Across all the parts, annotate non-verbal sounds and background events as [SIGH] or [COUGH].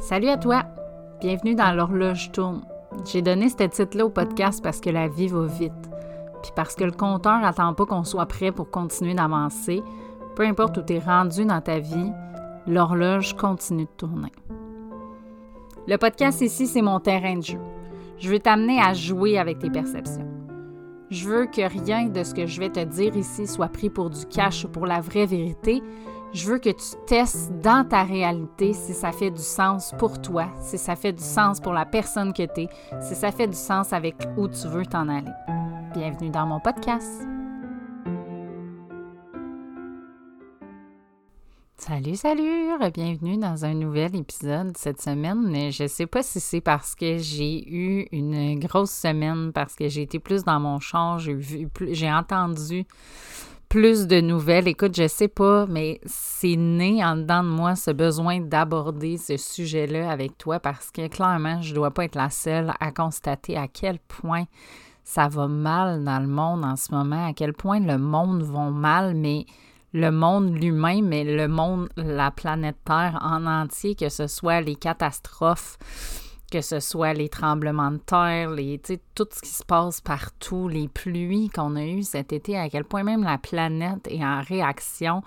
Salut à toi! Bienvenue dans l'horloge tourne. J'ai donné ce titre-là au podcast parce que la vie va vite. Puis parce que le compteur n'attend pas qu'on soit prêt pour continuer d'avancer. Peu importe où tu es rendu dans ta vie, l'horloge continue de tourner. Le podcast ici, c'est mon terrain de jeu. Je veux t'amener à jouer avec tes perceptions. Je veux que rien de ce que je vais te dire ici soit pris pour du cash ou pour la vraie vérité. Je veux que tu testes dans ta réalité si ça fait du sens pour toi, si ça fait du sens pour la personne que tu es, si ça fait du sens avec où tu veux t'en aller. Bienvenue dans mon podcast. Salut, salut! Bienvenue dans un nouvel épisode cette semaine. Je ne sais pas si c'est parce que j'ai eu une grosse semaine, parce que j'ai été plus dans mon champ, j'ai entendu plus de nouvelles. Écoute, je sais pas, mais c'est né en dedans de moi ce besoin d'aborder ce sujet-là avec toi parce que clairement, je dois pas être la seule à constater à quel point ça va mal dans le monde en ce moment, à quel point le monde va mal, mais le monde l'humain, mais le monde, la planète Terre en entier, que ce soit les catastrophes, que ce soit les tremblements de terre, tout ce qui se passe partout, les pluies qu'on a eues cet été, à quel point même la planète est en réaction.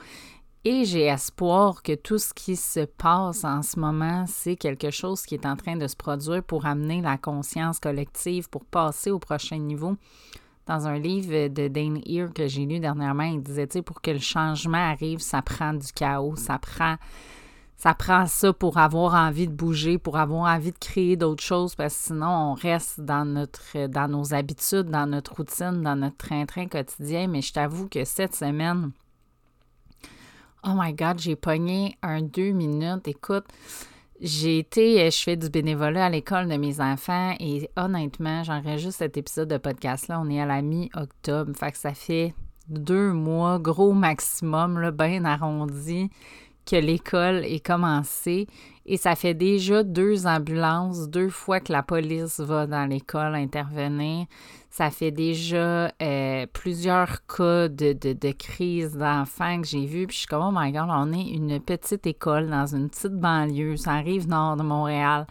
Et j'ai espoir que tout ce qui se passe en ce moment, c'est quelque chose qui est en train de se produire pour amener la conscience collective, pour passer au prochain niveau. Dans un livre de Dane Ear que j'ai lu dernièrement, il disait, pour que le changement arrive, ça prend du chaos, ça prend ça prend ça pour avoir envie de bouger, pour avoir envie de créer d'autres choses, parce que sinon, on reste dans, notre, dans nos habitudes, dans notre routine, dans notre train-train quotidien. Mais je t'avoue que cette semaine, oh my God, j'ai pogné un deux minutes. Écoute, j'ai été, je fais du bénévolat à l'école de mes enfants et honnêtement, j'enregistre cet épisode de podcast-là. On est à la mi-octobre, fait que ça fait deux mois, gros maximum, là, bien arrondi que l'école est commencée et ça fait déjà deux ambulances, deux fois que la police va dans l'école intervenir. Ça fait déjà euh, plusieurs cas de, de, crise d'enfants que j'ai vus. Puis je suis comme, oh my God, on est une petite école dans une petite banlieue. Ça arrive nord de Montréal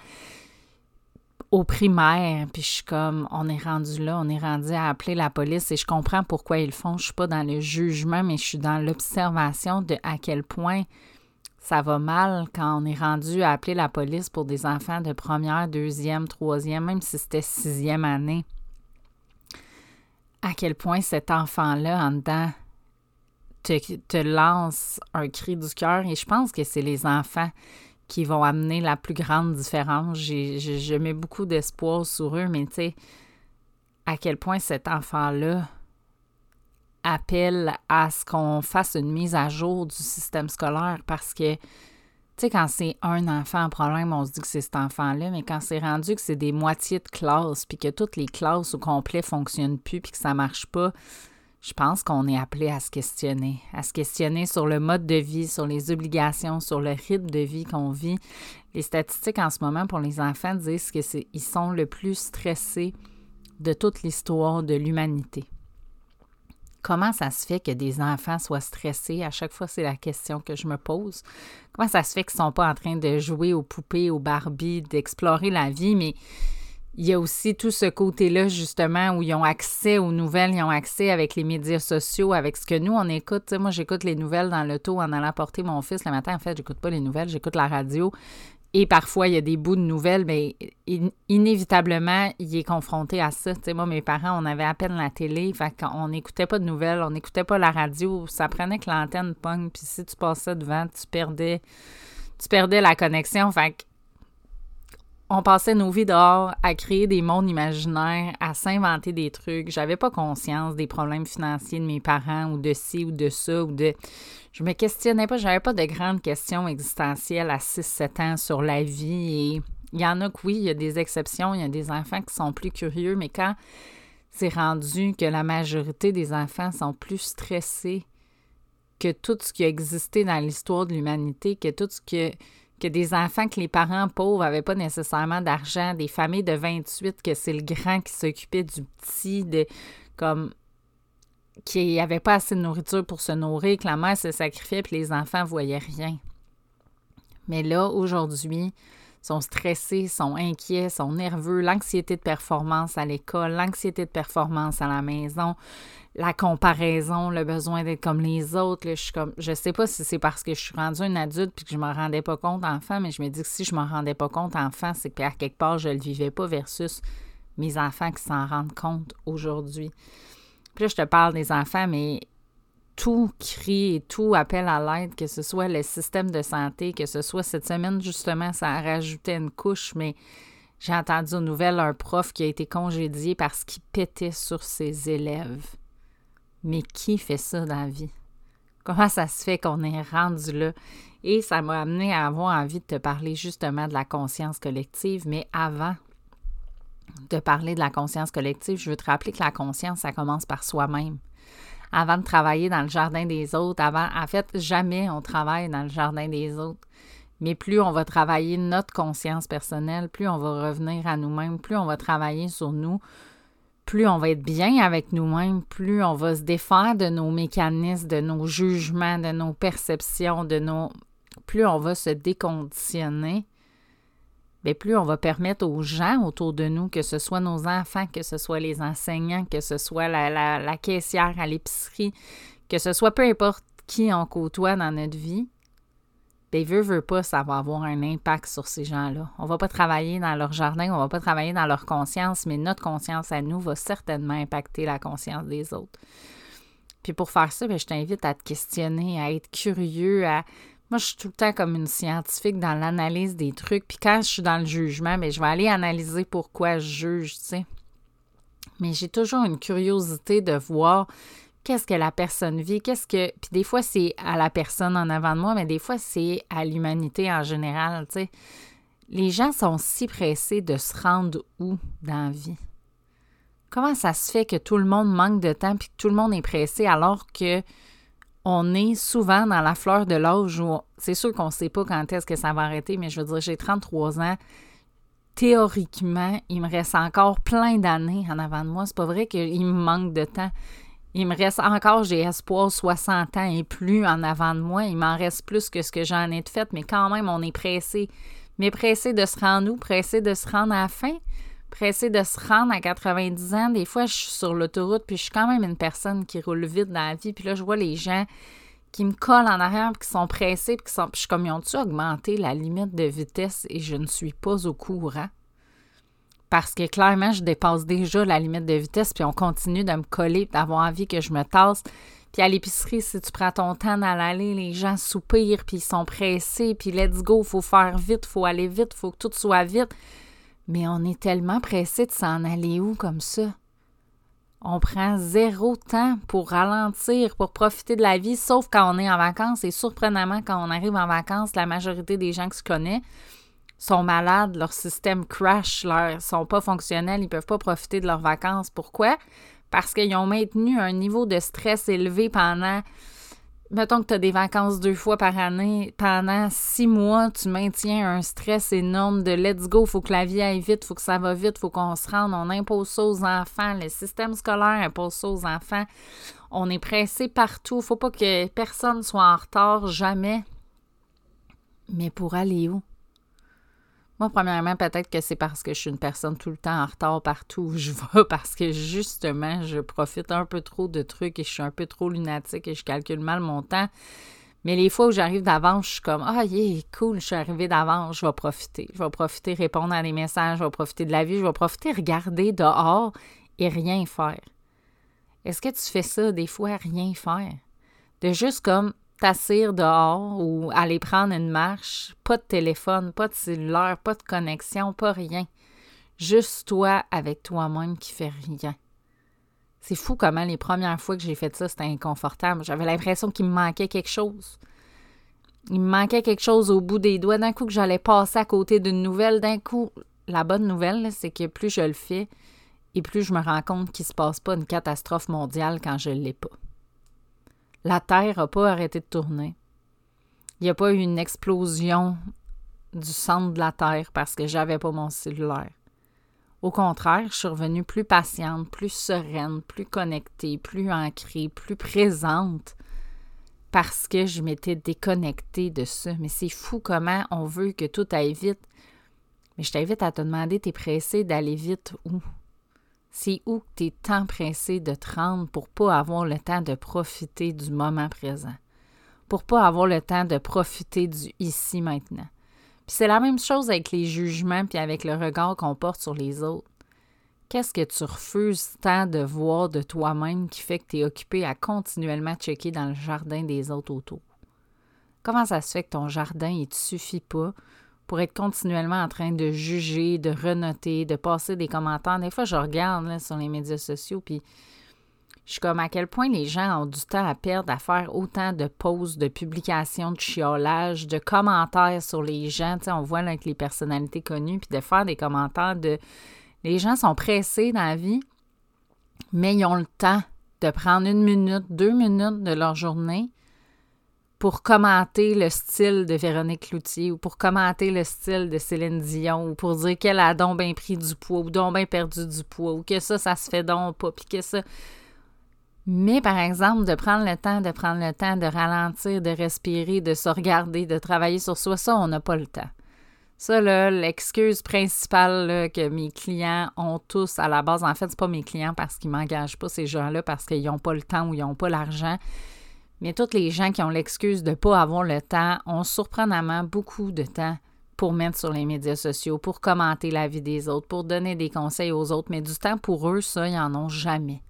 au primaire, puis je suis comme, on est rendu là, on est rendu à appeler la police et je comprends pourquoi ils font. Je suis pas dans le jugement, mais je suis dans l'observation de à quel point ça va mal quand on est rendu à appeler la police pour des enfants de première, deuxième, troisième, même si c'était sixième année. À quel point cet enfant-là, en dedans, te, te lance un cri du cœur? Et je pense que c'est les enfants qui vont amener la plus grande différence. je mets beaucoup d'espoir sur eux, mais tu sais, à quel point cet enfant-là appelle à ce qu'on fasse une mise à jour du système scolaire parce que, tu sais, quand c'est un enfant en problème, on se dit que c'est cet enfant-là, mais quand c'est rendu que c'est des moitiés de classe, puis que toutes les classes au complet fonctionnent plus, puis que ça marche pas, je pense qu'on est appelé à se questionner, à se questionner sur le mode de vie, sur les obligations, sur le rythme de vie qu'on vit. Les statistiques en ce moment pour les enfants disent qu'ils sont le plus stressés de toute l'histoire de l'humanité. Comment ça se fait que des enfants soient stressés? À chaque fois, c'est la question que je me pose. Comment ça se fait qu'ils ne sont pas en train de jouer aux poupées, aux Barbie, d'explorer la vie, mais il y a aussi tout ce côté-là, justement, où ils ont accès aux nouvelles, ils ont accès avec les médias sociaux, avec ce que nous, on écoute. moi, j'écoute les nouvelles dans l'auto en allant porter mon fils le matin. En fait, j'écoute pas les nouvelles, j'écoute la radio. Et parfois, il y a des bouts de nouvelles, mais inévitablement, il est confronté à ça. Tu sais, moi, mes parents, on avait à peine la télé, fait qu'on n'écoutait pas de nouvelles, on n'écoutait pas la radio. Ça prenait que l'antenne pogne, puis si tu passais devant, tu perdais, tu perdais la connexion. Fait on passait nos vies dehors à créer des mondes imaginaires, à s'inventer des trucs. J'avais pas conscience des problèmes financiers de mes parents ou de ci ou de ça ou de. Je me questionnais pas, j'avais pas de grandes questions existentielles à 6-7 ans sur la vie et il y en a que oui, il y a des exceptions, il y a des enfants qui sont plus curieux, mais quand c'est rendu que la majorité des enfants sont plus stressés que tout ce qui a existé dans l'histoire de l'humanité, que tout ce que que des enfants que les parents pauvres n'avaient pas nécessairement d'argent, des familles de 28 que c'est le grand qui s'occupait du petit, de comme qui n'avait pas assez de nourriture pour se nourrir, que la mère se sacrifiait puis les enfants ne voyaient rien. Mais là, aujourd'hui, sont stressés, sont inquiets, sont nerveux, l'anxiété de performance à l'école, l'anxiété de performance à la maison, la comparaison, le besoin d'être comme les autres. je suis sais pas si c'est parce que je suis rendue une adulte puis que je m'en rendais pas compte enfant, mais je me dis que si je m'en rendais pas compte enfant, c'est que à quelque part je le vivais pas versus mes enfants qui s'en rendent compte aujourd'hui. Puis je te parle des enfants, mais tout crie et tout appelle à l'aide, que ce soit le système de santé, que ce soit cette semaine, justement, ça a rajouté une couche, mais j'ai entendu aux nouvelles un prof qui a été congédié parce qu'il pétait sur ses élèves. Mais qui fait ça dans la vie? Comment ça se fait qu'on est rendu là? Et ça m'a amené à avoir envie de te parler justement de la conscience collective, mais avant de parler de la conscience collective, je veux te rappeler que la conscience, ça commence par soi-même. Avant de travailler dans le jardin des autres, avant, en fait, jamais on travaille dans le jardin des autres. Mais plus on va travailler notre conscience personnelle, plus on va revenir à nous-mêmes, plus on va travailler sur nous, plus on va être bien avec nous-mêmes, plus on va se défaire de nos mécanismes, de nos jugements, de nos perceptions, de nos plus on va se déconditionner, bien plus on va permettre aux gens autour de nous, que ce soit nos enfants, que ce soit les enseignants, que ce soit la, caissière à l'épicerie, que ce soit peu importe qui on côtoie dans notre vie, bien, veut, veut pas, ça va avoir un impact sur ces gens-là. On va pas travailler dans leur jardin, on va pas travailler dans leur conscience, mais notre conscience à nous va certainement impacter la conscience des autres. Puis pour faire ça, bien, je t'invite à te questionner, à être curieux, à... Moi, je suis tout le temps comme une scientifique dans l'analyse des trucs. Puis quand je suis dans le jugement, bien, je vais aller analyser pourquoi je juge, tu sais. Mais j'ai toujours une curiosité de voir qu'est-ce que la personne vit, qu'est-ce que... Puis des fois, c'est à la personne en avant de moi, mais des fois, c'est à l'humanité en général, tu sais. Les gens sont si pressés de se rendre où dans la vie? Comment ça se fait que tout le monde manque de temps puis que tout le monde est pressé alors que on est souvent dans la fleur de l'âge où c'est sûr qu'on ne sait pas quand est-ce que ça va arrêter, mais je veux dire, j'ai 33 ans. Théoriquement, il me reste encore plein d'années en avant de moi. C'est pas vrai qu'il me manque de temps. Il me reste encore, j'ai espoir, 60 ans et plus en avant de moi. Il m'en reste plus que ce que j'en ai de fait, mais quand même, on est pressé. Mais pressé de se rendre où? Pressé de se rendre à la fin? Pressé de se rendre à 90 ans? Des fois, je suis sur l'autoroute, puis je suis quand même une personne qui roule vite dans la vie. Puis là, je vois les gens qui me collent en arrière, puis qui sont pressés, puis qui sont. Je suis comme, ils ont-tu augmenté la limite de vitesse? Et je ne suis pas au courant? parce que clairement, je dépasse déjà la limite de vitesse, puis on continue de me coller, d'avoir envie que je me tasse. Puis à l'épicerie, si tu prends ton temps dans l'allée, les gens soupirent, puis ils sont pressés, puis let's go, faut faire vite, faut aller vite, faut que tout soit vite. Mais on est tellement pressé de s'en aller où comme ça? On prend zéro temps pour ralentir, pour profiter de la vie, sauf quand on est en vacances. Et surprenamment, quand on arrive en vacances, la majorité des gens que je connais, sont malades, leur système crash, leur sont pas fonctionnels, ils peuvent pas profiter de leurs vacances. Pourquoi? Parce qu'ils ont maintenu un niveau de stress élevé pendant mettons que tu as des vacances deux fois par année, pendant six mois, tu maintiens un stress énorme de let's go, faut que la vie aille vite, faut que ça va vite, faut qu'on se rende, on impose ça aux enfants, le système scolaire impose ça aux enfants, on est pressé partout, faut pas que personne soit en retard, jamais. Mais pour aller où? Moi, premièrement, peut-être que c'est parce que je suis une personne tout le temps en retard partout où je vais, parce que justement, je profite un peu trop de trucs et je suis un peu trop lunatique et je calcule mal mon temps. Mais les fois où j'arrive d'avance, je suis comme Ah, yeah, cool, je suis arrivé d'avance, je vais profiter. Je vais profiter, répondre à des messages, je vais profiter de la vie, je vais profiter, regarder dehors et rien faire. Est-ce que tu fais ça des fois, rien faire? De juste comme t'assire dehors ou aller prendre une marche, pas de téléphone, pas de cellulaire, pas de connexion, pas rien. Juste toi avec toi-même qui fait rien. C'est fou comment les premières fois que j'ai fait ça, c'était inconfortable. J'avais l'impression qu'il me manquait quelque chose. Il me manquait quelque chose au bout des doigts. D'un coup que j'allais passer à côté d'une nouvelle, d'un coup, la bonne nouvelle, c'est que plus je le fais, et plus je me rends compte qu'il ne se passe pas une catastrophe mondiale quand je ne l'ai pas. La Terre n'a pas arrêté de tourner. Il n'y a pas eu une explosion du centre de la Terre parce que j'avais pas mon cellulaire. Au contraire, je suis revenue plus patiente, plus sereine, plus connectée, plus ancrée, plus présente parce que je m'étais déconnectée de ça. Mais c'est fou comment on veut que tout aille vite. Mais je t'invite à te demander, t'es pressé d'aller vite où? C'est où que t'es tant pressé de te rendre pour pas avoir le temps de profiter du moment présent? Pour pas avoir le temps de profiter du ici maintenant? Puis c'est la même chose avec les jugements puis avec le regard qu'on porte sur les autres. Qu'est-ce que tu refuses tant de voir de toi-même qui fait que tu es occupé à continuellement checker dans le jardin des autres autour? Comment ça se fait que ton jardin, il te suffit pas pour être continuellement en train de juger, de renoter, de passer des commentaires? Des fois, je regarde sur les médias sociaux, puis je suis comme à quel point les gens ont du temps à perdre à faire autant de pauses, de publications, de chiolage, de commentaires sur les gens. On voit là, avec les personnalités connues, puis de faire des commentaires de. Les gens sont pressés dans la vie, mais ils ont le temps de prendre une minute, deux minutes de leur journée pour commenter le style de Véronique Cloutier ou pour commenter le style de Céline Dion ou pour dire qu'elle a donc bien pris du poids ou donc bien perdu du poids ou que ça, ça se fait donc pas, puis que ça. Mais par exemple, de prendre le temps, de prendre le temps de ralentir, de respirer, de se regarder, de travailler sur soi, ça, on n'a pas le temps. Ça, là, l'excuse principale que mes clients ont tous à la base, en fait, c'est pas mes clients parce qu'ils m'engagent pas, ces gens-là, parce qu'ils n'ont pas le temps ou ils n'ont pas l'argent. Mais tous les gens qui ont l'excuse de ne pas avoir le temps ont surprenamment beaucoup de temps pour mettre sur les médias sociaux, pour commenter la vie des autres, pour donner des conseils aux autres. Mais du temps pour eux, ça, ils n'en ont jamais.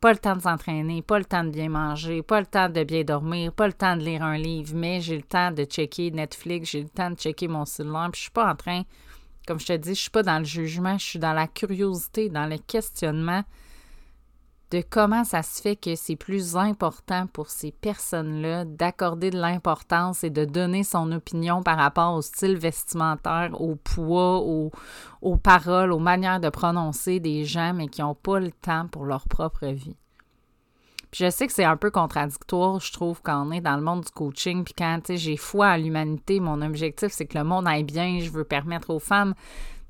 Pas le temps de s'entraîner, pas le temps de bien manger, pas le temps de bien dormir, pas le temps de lire un livre, mais j'ai le temps de checker Netflix, j'ai le temps de checker mon cellulaire, puis je suis pas en train, comme je te dis, je suis pas dans le jugement, je suis dans la curiosité, dans le questionnement de comment ça se fait que c'est plus important pour ces personnes-là d'accorder de l'importance et de donner son opinion par rapport au style vestimentaire, au poids, aux, paroles, aux manières de prononcer des gens, mais qui n'ont pas le temps pour leur propre vie. Puis je sais que c'est un peu contradictoire, je trouve, quand on est dans le monde du coaching, puis quand j'ai foi à l'humanité, mon objectif, c'est que le monde aille bien, je veux permettre aux femmes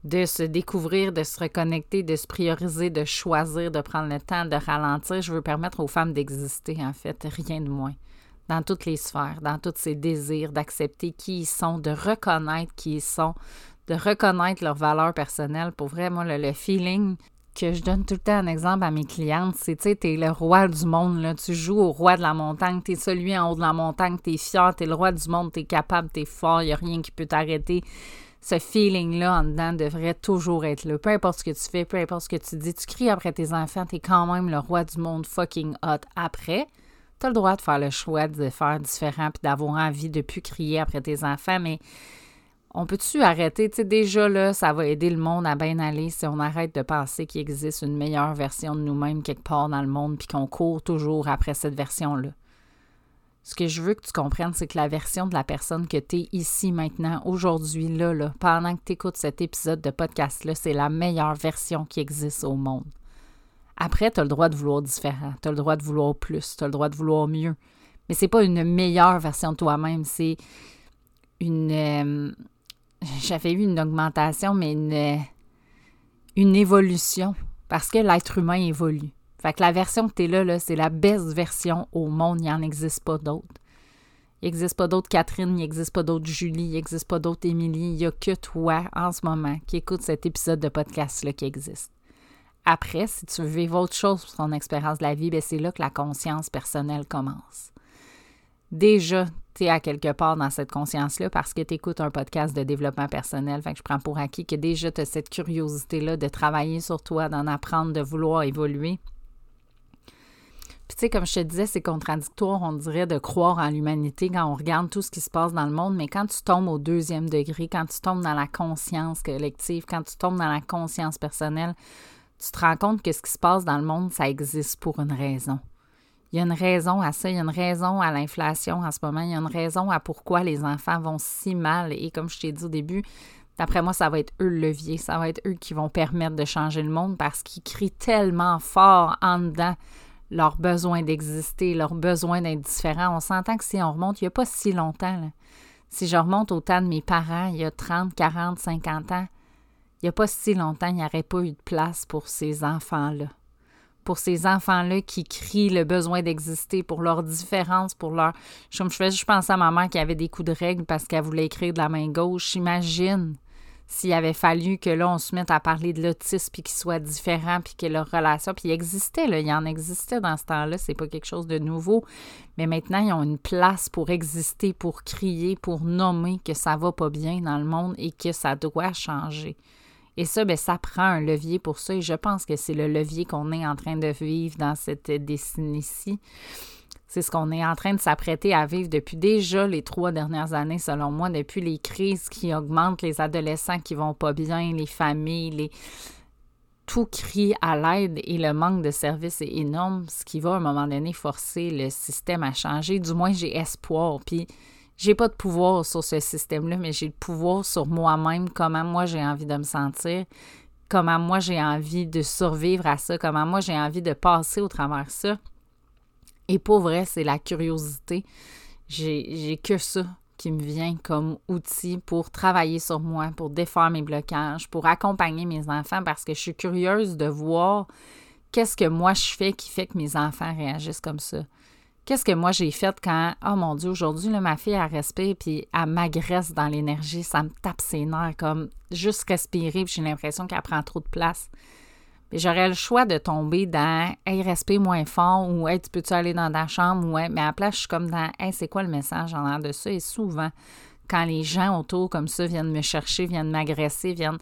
de se découvrir, de se reconnecter, de se prioriser, de choisir, de prendre le temps, de ralentir. Je veux permettre aux femmes d'exister, en fait, rien de moins, dans toutes les sphères, dans tous ces désirs, d'accepter qui ils sont, de reconnaître qui ils sont, de reconnaître leurs valeurs personnelles. Pour vraiment le, feeling que je donne tout le temps un exemple à mes clientes, c'est, tu sais, t'es le roi du monde, là. Tu joues au roi de la montagne, t'es celui en haut de la montagne, t'es fier, t'es le roi du monde, t'es capable, t'es fort, y a rien qui peut t'arrêter ce feeling-là en dedans devrait toujours être là. Peu importe ce que tu fais, peu importe ce que tu dis, tu cries après tes enfants, t'es quand même le roi du monde fucking hot après. T'as le droit de faire le choix de faire différent puis d'avoir envie de plus crier après tes enfants, mais on peut-tu arrêter? Tu sais, déjà là, ça va aider le monde à bien aller si on arrête de penser qu'il existe une meilleure version de nous-mêmes quelque part dans le monde puis qu'on court toujours après cette version-là. Ce que je veux que tu comprennes, c'est que la version de la personne que tu es ici, maintenant, aujourd'hui, là, là, pendant que tu écoutes cet épisode de podcast-là, c'est la meilleure version qui existe au monde. Après, tu as le droit de vouloir différent, tu as le droit de vouloir plus, tu as le droit de vouloir mieux. Mais c'est pas une meilleure version de toi-même, c'est une. Euh, [LAUGHS] j'avais eu une augmentation, mais une, une évolution, parce que l'être humain évolue. Fait que la version que tu es là, c'est la best version au monde. Il n'y en existe pas d'autres. Il n'existe pas d'autres Catherine, il n'existe pas d'autres Julie, il n'existe pas d'autres Émilie. Il n'y a que toi en ce moment qui écoute cet épisode de podcast-là qui existe. Après, si tu veux vivre autre chose pour ton expérience de la vie, ben, c'est là que la conscience personnelle commence. Déjà, tu es à quelque part dans cette conscience-là parce que tu écoutes un podcast de développement personnel. Fait que je prends pour acquis que déjà tu as cette curiosité-là de travailler sur toi, d'en apprendre, de vouloir évoluer. Puis tu sais, comme je te disais, c'est contradictoire, on dirait, de croire en l'humanité quand on regarde tout ce qui se passe dans le monde, mais quand tu tombes au deuxième degré, quand tu tombes dans la conscience collective, quand tu tombes dans la conscience personnelle, tu te rends compte que ce qui se passe dans le monde, ça existe pour une raison. Il y a une raison à ça, il y a une raison à l'inflation en ce moment, il y a une raison à pourquoi les enfants vont si mal. Et comme je t'ai dit au début, d'après moi, ça va être eux le levier, ça va être eux qui vont permettre de changer le monde parce qu'ils crient tellement fort en dedans leur besoin d'exister, leur besoin d'être différent. On s'entend que si on remonte, il n'y a pas si longtemps, si je remonte au temps de mes parents, il y a 30, 40, 50 ans, il n'y a pas si longtemps, il n'y aurait pas eu de place pour ces enfants-là. Pour ces enfants-là qui crient le besoin d'exister, pour leur différence, pour leur. Je fais, je pense à ma mère qui avait des coups de règle parce qu'elle voulait écrire de la main gauche. Imagine s'il avait fallu que là, on se mette à parler de l'autisme, puis qu'il soit différent, puis que leur relation, puis il existait, là, il en existait dans ce temps-là, c'est pas quelque chose de nouveau, mais maintenant, ils ont une place pour exister, pour crier, pour nommer que ça va pas bien dans le monde et que ça doit changer. Et ça, bien, ça prend un levier pour ça, et je pense que c'est le levier qu'on est en train de vivre dans cette décennie-ci. C'est ce qu'on est en train de s'apprêter à vivre depuis déjà les trois dernières années, selon moi, depuis les crises qui augmentent, les adolescents qui vont pas bien, les familles, les... tout crie à l'aide et le manque de services est énorme, ce qui va à un moment donné forcer le système à changer. Du moins, j'ai espoir. Puis, j'ai pas de pouvoir sur ce système-là, mais j'ai le pouvoir sur moi-même, comment moi j'ai envie de me sentir, comment moi j'ai envie de survivre à ça, comment moi j'ai envie de passer au travers ça. Et pour vrai, c'est la curiosité. J'ai que ça qui me vient comme outil pour travailler sur moi, pour défaire mes blocages, pour accompagner mes enfants parce que je suis curieuse de voir qu'est-ce que moi je fais qui fait que mes enfants réagissent comme ça. Qu'est-ce que moi j'ai fait quand, oh mon Dieu, aujourd'hui, ma fille, a respire puis elle m'agresse dans l'énergie, ça me tape ses nerfs, comme juste respirer, puis j'ai l'impression qu'elle prend trop de place j'aurais le choix de tomber dans Hey, respire moins fort ou Hey, tu peux-tu aller dans ta chambre? Ouais, mais à la place, je suis comme dans Hey, c'est quoi le message en l'air de ça? Et souvent, quand les gens autour comme ça viennent me chercher, viennent m'agresser, viennent.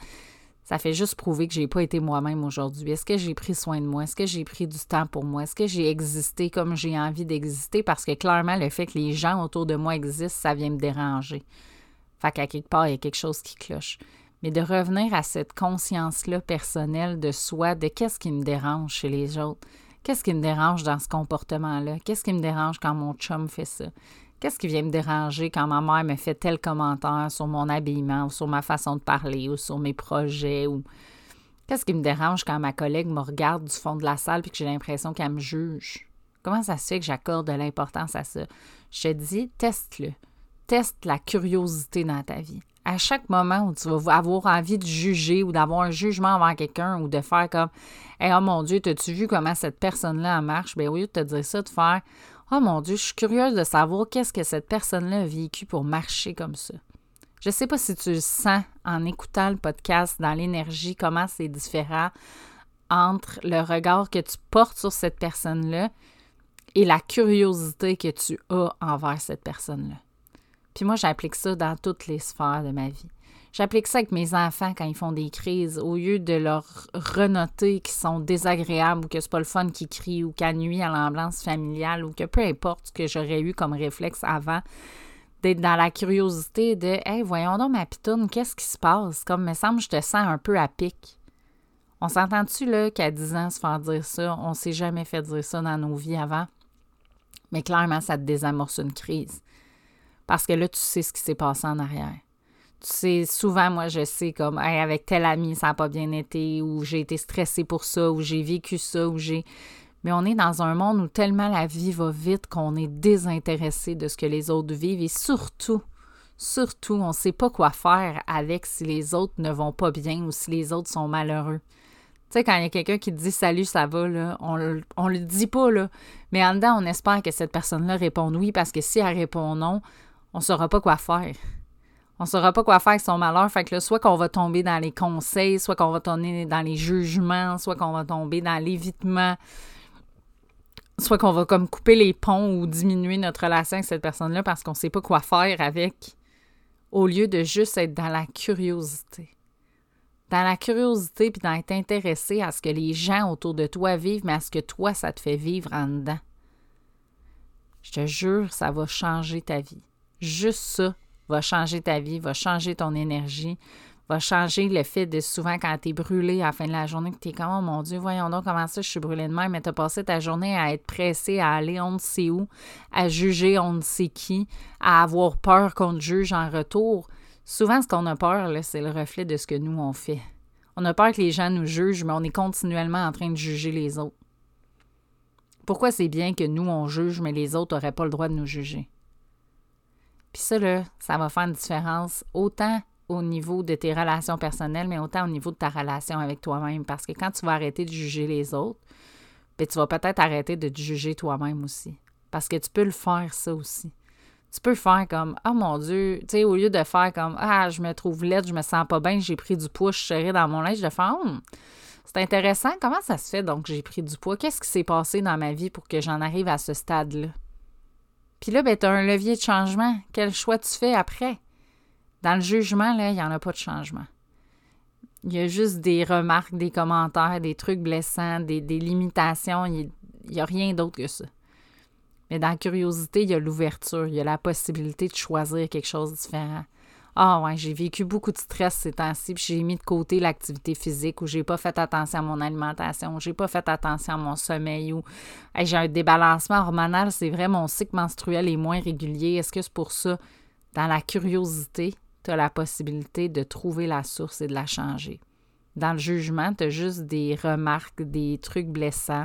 Ça fait juste prouver que j'ai pas été moi-même aujourd'hui. Est-ce que j'ai pris soin de moi? Est-ce que j'ai pris du temps pour moi? Est-ce que j'ai existé comme j'ai envie d'exister? Parce que clairement, le fait que les gens autour de moi existent, ça vient me déranger. Fait qu'à quelque part, il y a quelque chose qui cloche mais de revenir à cette conscience-là personnelle de soi, de qu'est-ce qui me dérange chez les autres, qu'est-ce qui me dérange dans ce comportement-là, qu'est-ce qui me dérange quand mon chum fait ça, qu'est-ce qui vient me déranger quand ma mère me fait tel commentaire sur mon habillement ou sur ma façon de parler ou sur mes projets ou qu'est-ce qui me dérange quand ma collègue me regarde du fond de la salle puis que j'ai l'impression qu'elle me juge? Comment ça se fait que j'accorde de l'importance à ça? Je te dis, teste-le. Teste la curiosité dans ta vie à chaque moment où tu vas avoir envie de juger ou d'avoir un jugement envers quelqu'un ou de faire comme hey, Oh mon Dieu, t'as-tu vu comment cette personne-là marche? Bien, au lieu de te dire ça, de faire Oh mon Dieu, je suis curieuse de savoir qu'est-ce que cette personne-là a vécu pour marcher comme ça. Je ne sais pas si tu le sens en écoutant le podcast dans l'énergie, comment c'est différent entre le regard que tu portes sur cette personne-là et la curiosité que tu as envers cette personne-là. Puis moi, j'applique ça dans toutes les sphères de ma vie. J'applique ça avec mes enfants quand ils font des crises. Au lieu de leur renoter qu'ils sont désagréables ou que c'est pas le fun qui crient ou qu'à nuit à l'ambiance familiale ou que peu importe ce que j'aurais eu comme réflexe avant, d'être dans la curiosité de Hey, voyons donc ma pitoune, qu'est-ce qui se passe? Comme me semble je te sens un peu à pic. On s'entend-tu là qu'à 10 ans se faire dire ça? On s'est jamais fait dire ça dans nos vies avant. Mais clairement, ça te désamorce une crise. Parce que là, tu sais ce qui s'est passé en arrière. Tu sais, souvent, moi, je sais comme, avec tel ami, ça n'a pas bien été, ou j'ai été stressée pour ça, ou j'ai vécu ça, ou j'ai. Mais on est dans un monde où tellement la vie va vite qu'on est désintéressé de ce que les autres vivent et surtout, surtout, on ne sait pas quoi faire avec si les autres ne vont pas bien ou si les autres sont malheureux. Tu sais, quand il y a quelqu'un qui te dit salut, ça va, là, on, on le dit pas, là. Mais en dedans, on espère que cette personne-là réponde oui parce que si elle répond non, on saura pas quoi faire. On saura pas quoi faire avec son malheur. Fait que là, soit qu'on va tomber dans les conseils, soit qu'on va tomber dans les jugements, soit qu'on va tomber dans l'évitement, soit qu'on va comme couper les ponts ou diminuer notre relation avec cette personne-là parce qu'on sait pas quoi faire avec, au lieu de juste être dans la curiosité. Dans la curiosité, puis d'être intéressé à ce que les gens autour de toi vivent, mais à ce que toi, ça te fait vivre en dedans. Je te jure, ça va changer ta vie. Juste ça va changer ta vie, va changer ton énergie, va changer le fait de souvent quand tu es brûlé à la fin de la journée, que tu es comme, oh mon Dieu, voyons donc comment ça, je suis brûlé de même, mais tu as passé ta journée à être pressé, à aller on ne sait où, à juger on ne sait qui, à avoir peur qu'on te juge en retour. Souvent, ce qu'on a peur, c'est le reflet de ce que nous, on fait. On a peur que les gens nous jugent, mais on est continuellement en train de juger les autres. Pourquoi c'est bien que nous, on juge, mais les autres n'auraient pas le droit de nous juger? Puis ça, là, ça va faire une différence autant au niveau de tes relations personnelles, mais autant au niveau de ta relation avec toi-même. Parce que quand tu vas arrêter de juger les autres, puis ben, tu vas peut-être arrêter de juger toi-même aussi. Parce que tu peux le faire, ça aussi. tu peux faire comme Ah mon Dieu, tu sais, au lieu de faire comme Ah, je me trouve laide, je me sens pas bien, j'ai pris du poids, je serrée dans mon linge, de faire hum, c'est intéressant, comment ça se fait donc j'ai pris du poids? Qu'est-ce qui s'est passé dans ma vie pour que j'en arrive à ce stade-là? Puis là, ben, tu as un levier de changement. Quel choix tu fais après? Dans le jugement, là, il n'y en a pas de changement. Il y a juste des remarques, des commentaires, des trucs blessants, des, limitations. Il n'y a rien d'autre que ça. Mais dans la curiosité, il y a l'ouverture, il y a la possibilité de choisir quelque chose de différent. Ah ouais, j'ai vécu beaucoup de stress ces temps-ci, puis j'ai mis de côté l'activité physique ou j'ai pas fait attention à mon alimentation, j'ai pas fait attention à mon sommeil ou j'ai un débalancement hormonal, c'est vrai, mon cycle menstruel est moins régulier. Est-ce que c'est pour ça? Dans la curiosité, tu as la possibilité de trouver la source et de la changer. Dans le jugement, tu as juste des remarques, des trucs blessants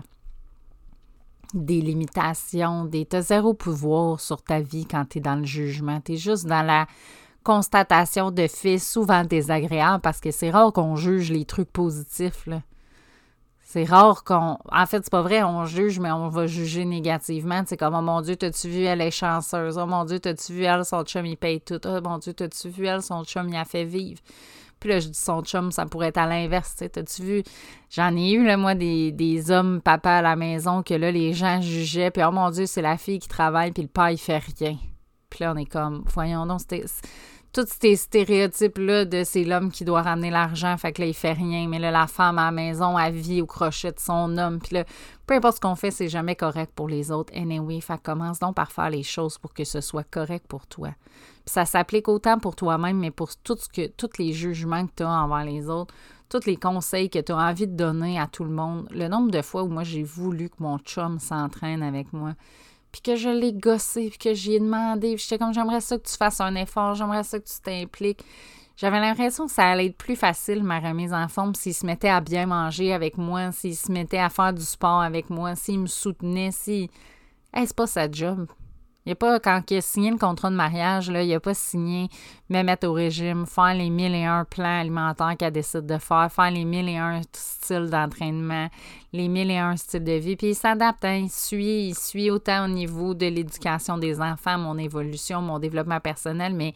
des limitations, des... Zéro pouvoir sur ta vie quand tu es dans le jugement. Tu es juste dans la constatation de faits souvent désagréables parce que c'est rare qu'on juge les trucs positifs. C'est rare qu'on. En fait, c'est pas vrai, on juge, mais on va juger négativement. C'est comme, oh mon Dieu, t'as-tu vu, elle est chanceuse? Oh mon Dieu, t'as-tu vu, elle, son chum, il paye tout? Oh mon Dieu, t'as-tu vu, elle, son chum, il a fait vivre? Puis là, je dis son chum, ça pourrait être à l'inverse. T'as-tu vu? J'en ai eu, là, moi, des, des hommes, papa à la maison, que là, les gens jugeaient. Puis, oh mon Dieu, c'est la fille qui travaille, puis le père, il fait rien. Puis là, on est comme, voyons donc, tous ces stéréotypes-là de c'est l'homme qui doit ramener l'argent, fait que là, il fait rien. Mais là, la femme à la maison, elle vit au crochet de son homme. Puis là, peu importe ce qu'on fait, c'est jamais correct pour les autres. Anyway, fait commence donc par faire les choses pour que ce soit correct pour toi. Puis ça s'applique autant pour toi-même, mais pour tout que, tous les jugements que tu as envers les autres, tous les conseils que tu as envie de donner à tout le monde. Le nombre de fois où moi, j'ai voulu que mon chum s'entraîne avec moi puis que je l'ai gossé, puis que j'y ai demandé, j'étais comme j'aimerais ça que tu fasses un effort, j'aimerais ça que tu t'impliques. J'avais l'impression que ça allait être plus facile, ma remise en forme, s'il se mettait à bien manger avec moi, s'il se mettait à faire du sport avec moi, s'il me soutenait, si. Hey, c'est pas sa job. Il a pas, quand il a signé le contrat de mariage, là, il n'a pas signé me mettre au régime, faire les mille et un plans alimentaires qu'elle décide de faire, faire les mille et un styles d'entraînement, les mille et un styles de vie. Puis il s'adapte, hein, il suit, il suit autant au niveau de l'éducation des enfants, mon évolution, mon développement personnel, mais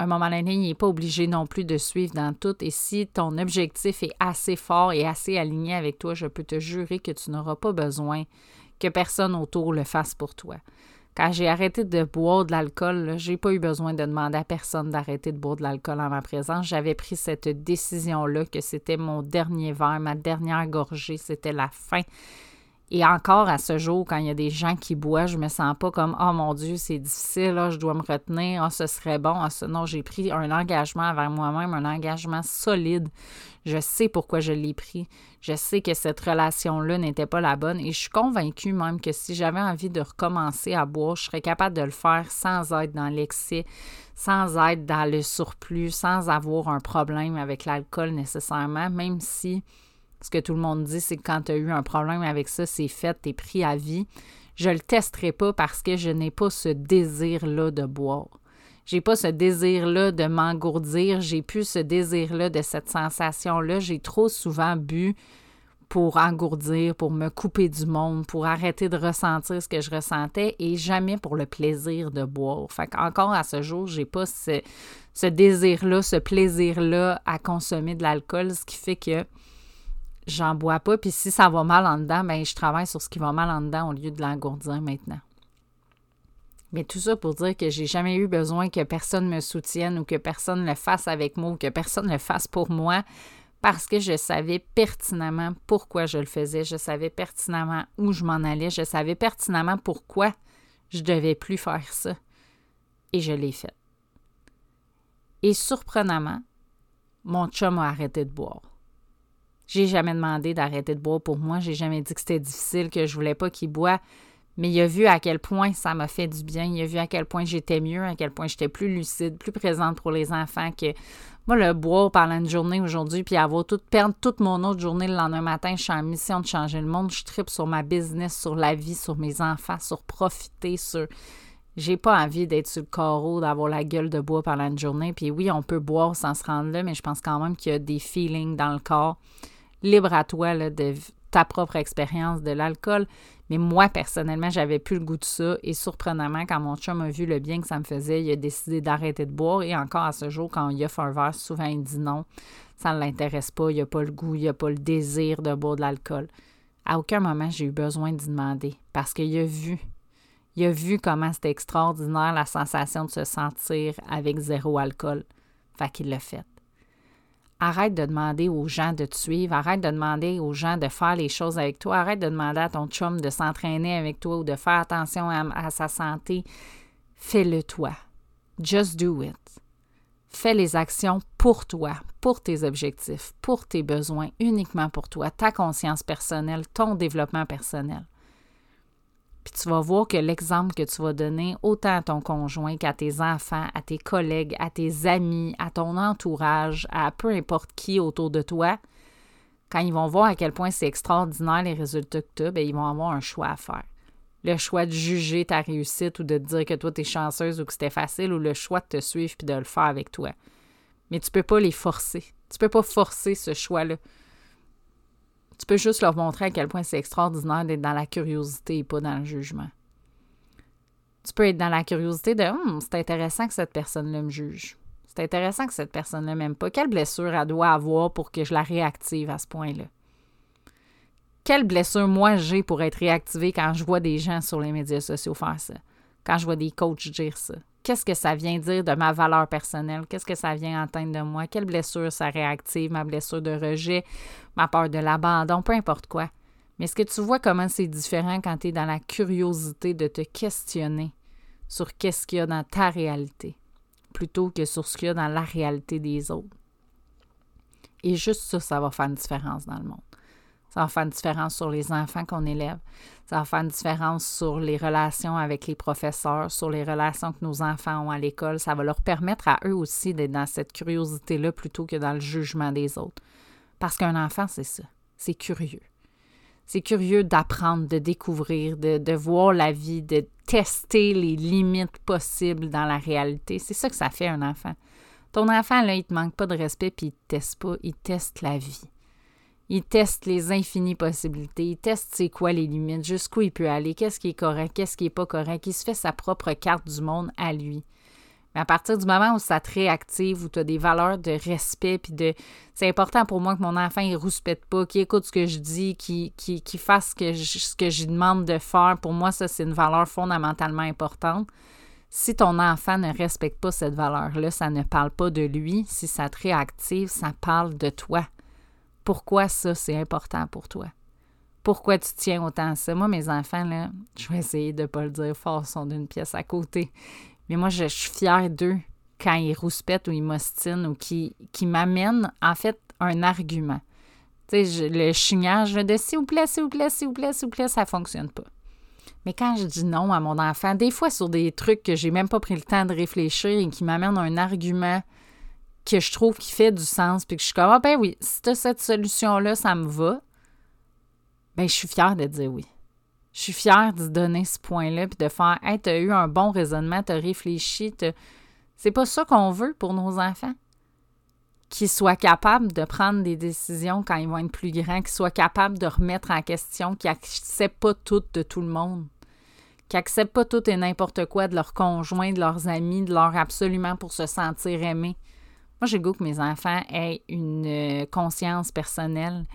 à un moment donné, il n'est pas obligé non plus de suivre dans tout. Et si ton objectif est assez fort et assez aligné avec toi, je peux te jurer que tu n'auras pas besoin que personne autour le fasse pour toi. Quand j'ai arrêté de boire de l'alcool, j'ai pas eu besoin de demander à personne d'arrêter de boire de l'alcool en ma présence. J'avais pris cette décision-là que c'était mon dernier verre, ma dernière gorgée, c'était la fin. Et encore à ce jour, quand il y a des gens qui boivent, je me sens pas comme Oh mon Dieu, c'est difficile, je dois me retenir, oh, ce serait bon. Oh, non, j'ai pris un engagement envers moi-même, un engagement solide. Je sais pourquoi je l'ai pris. Je sais que cette relation-là n'était pas la bonne et je suis convaincue même que si j'avais envie de recommencer à boire, je serais capable de le faire sans être dans l'excès, sans être dans le surplus, sans avoir un problème avec l'alcool nécessairement, même si ce que tout le monde dit, c'est que quand tu as eu un problème avec ça, c'est fait, tu es pris à vie. Je le testerai pas parce que je n'ai pas ce désir-là de boire. J'ai pas ce désir-là de m'engourdir, j'ai plus ce désir-là de cette sensation-là. J'ai trop souvent bu pour engourdir, pour me couper du monde, pour arrêter de ressentir ce que je ressentais et jamais pour le plaisir de boire. Fait encore à ce jour, j'ai pas ce, ce désir-là, ce plaisir-là à consommer de l'alcool, ce qui fait que j'en bois pas. Puis si ça va mal en dedans, ben je travaille sur ce qui va mal en dedans au lieu de l'engourdir maintenant. Mais tout ça pour dire que j'ai jamais eu besoin que personne me soutienne ou que personne le fasse avec moi ou que personne le fasse pour moi parce que je savais pertinemment pourquoi je le faisais, je savais pertinemment où je m'en allais, je savais pertinemment pourquoi je devais plus faire ça. Et je l'ai fait. Et surprenamment, mon chum a arrêté de boire. J'ai jamais demandé d'arrêter de boire pour moi. J'ai jamais dit que c'était difficile, que je voulais pas qu'il boive. Mais il a vu à quel point ça m'a fait du bien. Il a vu à quel point j'étais mieux, à quel point j'étais plus lucide, plus présente pour les enfants. Que moi, le boire pendant une journée aujourd'hui, puis avoir tout, perdre toute mon autre journée le lendemain matin, je suis en mission de changer le monde. Je tripe sur ma business, sur la vie, sur mes enfants, sur profiter, sur. J'ai pas envie d'être sur le carreau, d'avoir la gueule de bois pendant une journée. Puis oui, on peut boire sans se rendre là, mais je pense quand même qu'il y a des feelings dans le corps libre à toi de ta propre expérience de l'alcool. Mais moi, personnellement, j'avais plus le goût de ça. Et surprenamment, quand mon chum a vu le bien que ça me faisait, il a décidé d'arrêter de boire. Et encore à ce jour, quand il offre un verre, souvent il dit non. Ça ne l'intéresse pas, il n'a pas le goût, il n'a pas le désir de boire de l'alcool. À aucun moment, j'ai eu besoin d'y demander parce qu'il a vu. Il a vu comment c'était extraordinaire la sensation de se sentir avec zéro alcool. Fait qu'il l'a fait. Arrête de demander aux gens de te suivre. Arrête de demander aux gens de faire les choses avec toi. Arrête de demander à ton chum de s'entraîner avec toi ou de faire attention à, sa santé. Fais-le toi. Just do it. Fais les actions pour toi, pour tes objectifs, pour tes besoins, uniquement pour toi, ta conscience personnelle, ton développement personnel. Puis tu vas voir que l'exemple que tu vas donner autant à ton conjoint qu'à tes enfants, à tes collègues, à tes amis, à ton entourage, à peu importe qui autour de toi, quand ils vont voir à quel point c'est extraordinaire les résultats que tu as, bien, ils vont avoir un choix à faire. Le choix de juger ta réussite ou de dire que toi, tu es chanceuse ou que c'était facile ou le choix de te suivre puis de le faire avec toi. Mais tu peux pas les forcer. Tu peux pas forcer ce choix-là. Tu peux juste leur montrer à quel point c'est extraordinaire d'être dans la curiosité et pas dans le jugement. Tu peux être dans la curiosité de hum, c'est intéressant que cette personne-là me juge. C'est intéressant que cette personne-là m'aime pas. Quelle blessure elle doit avoir pour que je la réactive à ce point-là? Quelle blessure moi j'ai pour être réactivée quand je vois des gens sur les médias sociaux faire ça? Quand je vois des coachs dire ça? Qu'est-ce que ça vient dire de ma valeur personnelle, qu'est-ce que ça vient entendre de moi, quelle blessure ça réactive, ma blessure de rejet, ma peur de l'abandon, peu importe quoi. Mais est-ce que tu vois comment c'est différent quand tu es dans la curiosité de te questionner sur qu'est-ce qu'il y a dans ta réalité, plutôt que sur ce qu'il y a dans la réalité des autres? Et juste ça, ça va faire une différence dans le monde. Ça va faire une différence sur les enfants qu'on élève. Ça va faire une différence sur les relations avec les professeurs, sur les relations que nos enfants ont à l'école. Ça va leur permettre à eux aussi d'être dans cette curiosité-là plutôt que dans le jugement des autres. Parce qu'un enfant, c'est ça. C'est curieux. C'est curieux d'apprendre, de découvrir, de, voir la vie, de tester les limites possibles dans la réalité. C'est ça que ça fait un enfant. Ton enfant, là, il te manque pas de respect puis il te teste pas, il teste la vie. Il teste les infinies possibilités. Il teste c'est quoi les limites, jusqu'où il peut aller, qu'est-ce qui est correct, qu'est-ce qui n'est pas correct. Il se fait sa propre carte du monde à lui. Mais à partir du moment où ça te réactive, où tu as des valeurs de respect, puis de. C'est important pour moi que mon enfant ne rouspète pas, qu'il écoute ce que je dis, qu'il fasse ce que, je, ce demande de faire. Pour moi, ça, c'est une valeur fondamentalement importante. Si ton enfant ne respecte pas cette valeur-là, ça ne parle pas de lui. Si ça te réactive, ça parle de toi pourquoi ça, c'est important pour toi? Pourquoi tu tiens autant à ça? Moi, mes enfants, là, je vais essayer de ne pas le dire fort, sont d'une pièce à côté. Mais moi, je, suis fière d'eux quand ils rouspètent ou ils m'ostinent ou qui, qui m'amènent, en fait, un argument. Tu sais, le chignage de s'il vous plaît, s'il vous plaît, s'il vous plaît, s'il vous plaît, ça ne fonctionne pas. Mais quand je dis non à mon enfant, des fois sur des trucs que j'ai même pas pris le temps de réfléchir et qui m'amènent un argument que je trouve qui fait du sens, puis que je suis comme, ah ben oui, si tu as cette solution-là, ça me va, ben je suis fière de dire oui. Je suis fière de donner ce point-là, puis de faire, hey, tu as eu un bon raisonnement, tu as réfléchi, c'est pas ça qu'on veut pour nos enfants. Qu'ils soient capables de prendre des décisions quand ils vont être plus grands, qu'ils soient capables de remettre en question, qu'ils n'acceptent pas tout de tout le monde, qu'ils n'acceptent pas tout et n'importe quoi de leurs conjoints, de leurs amis, de leur absolument pour se sentir aimés. Moi, j'ai goût que mes enfants aient une euh, conscience personnelle.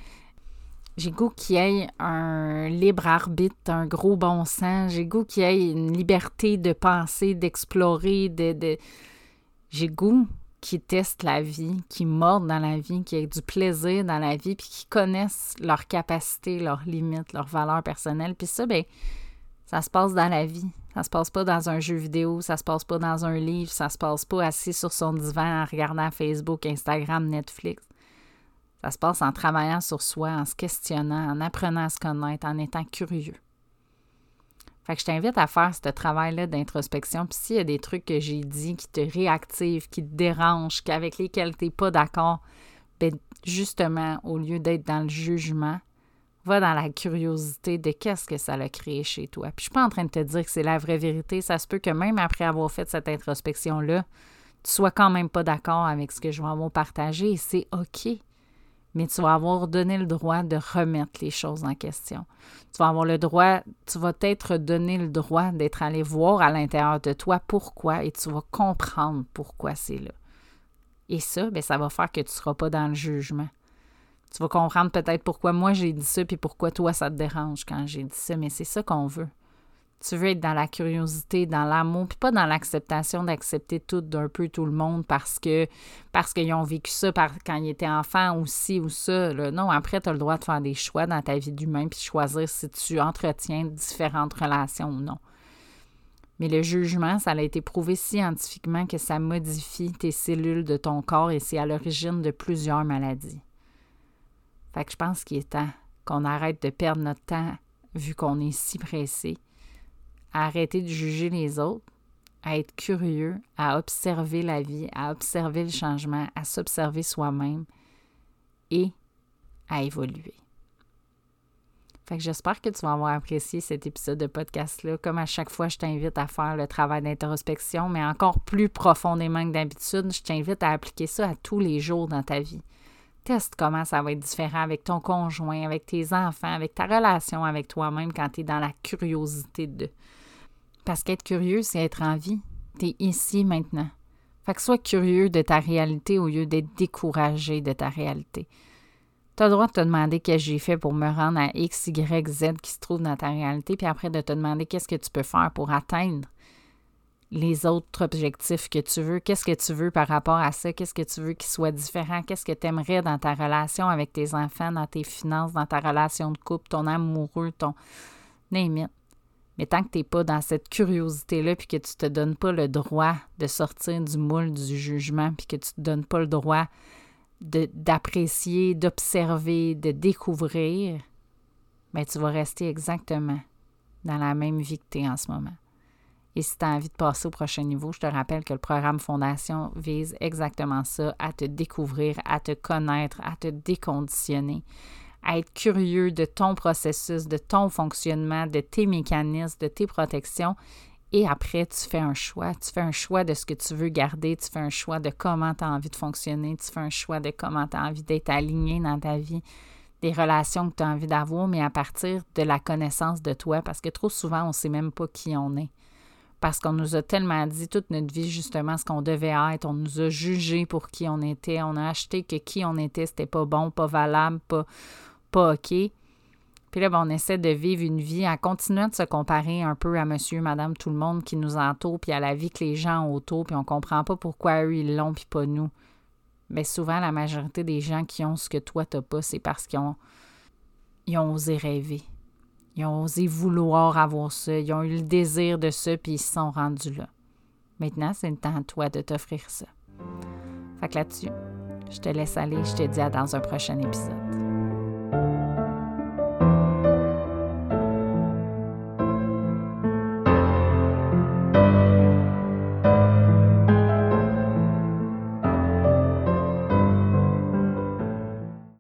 J'ai goût qu'ils aient un libre arbitre, un gros bon sens. J'ai goût qu'ils aient une liberté de penser, d'explorer, de, J'ai goût qu'ils testent la vie, qu'ils mordent dans la vie, qu'ils aient du plaisir dans la vie, puis qu'ils connaissent leurs capacités, leurs limites, leurs valeurs personnelles. Puis ça, ben, ça se passe dans la vie. Ça se passe pas dans un jeu vidéo, ça se passe pas dans un livre, ça se passe pas assis sur son divan en regardant Facebook, Instagram, Netflix. Ça se passe en travaillant sur soi, en se questionnant, en apprenant à se connaître, en étant curieux. Fait que je t'invite à faire ce travail-là d'introspection. Puis s'il y a des trucs que j'ai dit qui te réactivent, qui te dérangent, avec lesquels tu n'es pas d'accord, ben justement, au lieu d'être dans le jugement, va dans la curiosité de qu'est-ce que ça a créé chez toi. Puis je suis pas en train de te dire que c'est la vraie vérité. Ça se peut que même après avoir fait cette introspection-là, tu sois quand même pas d'accord avec ce que je vais avoir partagé et c'est OK. mais tu vas avoir donné le droit de remettre les choses en question. Tu vas avoir le droit, tu vas t'être donné le droit d'être allé voir à l'intérieur de toi pourquoi et tu vas comprendre pourquoi c'est là. Et ça, bien, ça va faire que tu ne seras pas dans le jugement. Tu vas comprendre peut-être pourquoi moi j'ai dit ça, puis pourquoi toi ça te dérange quand j'ai dit ça, mais c'est ça qu'on veut. Tu veux être dans la curiosité, dans l'amour, puis pas dans l'acceptation d'accepter tout d'un peu tout le monde parce que parce qu'ils ont vécu ça quand ils étaient enfants aussi ou ça. Non, après, tu as le droit de faire des choix dans ta vie d'humain puis choisir si tu entretiens différentes relations ou non. Mais le jugement, ça a été prouvé scientifiquement que ça modifie tes cellules de ton corps et c'est à l'origine de plusieurs maladies. Fait que je pense qu'il est temps qu'on arrête de perdre notre temps vu qu'on est si pressé à arrêter de juger les autres, à être curieux, à observer la vie, à observer le changement, à s'observer soi-même et à évoluer. Fait que j'espère que tu vas avoir apprécié cet épisode de podcast-là. Comme à chaque fois, je t'invite à faire le travail d'introspection, mais encore plus profondément que d'habitude, je t'invite à appliquer ça à tous les jours dans ta vie. Teste comment ça va être différent avec ton conjoint, avec tes enfants, avec ta relation avec toi-même quand tu es dans la curiosité de. Parce qu'être curieux, c'est être en vie. Tu es ici maintenant. Fait que sois curieux de ta réalité au lieu d'être découragé de ta réalité. Tu as le droit de te demander qu'est-ce que j'ai fait pour me rendre à X, Y, Z qui se trouve dans ta réalité, puis après de te demander qu'est-ce que tu peux faire pour atteindre les autres objectifs que tu veux? Qu'est-ce que tu veux par rapport à ça? Qu'est-ce que tu veux qui soit différent? Qu'est-ce que tu aimerais dans ta relation avec tes enfants, dans tes finances, dans ta relation de couple, ton amoureux, ton. Name mais tant que tu n'es pas dans cette curiosité-là, puis que tu ne te donnes pas le droit de sortir du moule du jugement, puis que tu ne te donnes pas le droit d'apprécier, d'observer, de découvrir, bien, tu vas rester exactement dans la même vie que tu es en ce moment. Et si tu as envie de passer au prochain niveau, je te rappelle que le programme Fondation vise exactement ça, à te découvrir, à te connaître, à te déconditionner, à être curieux de ton processus, de ton fonctionnement, de tes mécanismes, de tes protections. Et après, tu fais un choix. Tu fais un choix de ce que tu veux garder. Tu fais un choix de comment tu as envie de fonctionner. Tu fais un choix de comment tu as envie d'être aligné dans ta vie, des relations que tu as envie d'avoir, mais à partir de la connaissance de toi. Parce que trop souvent, on ne sait même pas qui on est. Parce qu'on nous a tellement dit toute notre vie, justement, ce qu'on devait être. On nous a jugé pour qui on était. On a acheté que qui on était, c'était pas bon, pas valable, pas pas OK. Puis là, ben, on essaie de vivre une vie en continuant de se comparer un peu à monsieur, madame, tout le monde qui nous entoure, puis à la vie que les gens ont autour, puis on comprend pas pourquoi eux, ils l'ont, puis pas nous. Mais souvent, la majorité des gens qui ont ce que toi, t'as pas, c'est parce qu'ils ont, ont osé rêver. Ils ont osé vouloir avoir ça. Ils ont eu le désir de ça, puis ils se sont rendus là. Maintenant, c'est le temps à toi de t'offrir ça. Fait que là-dessus, je te laisse aller. Je te dis à dans un prochain épisode.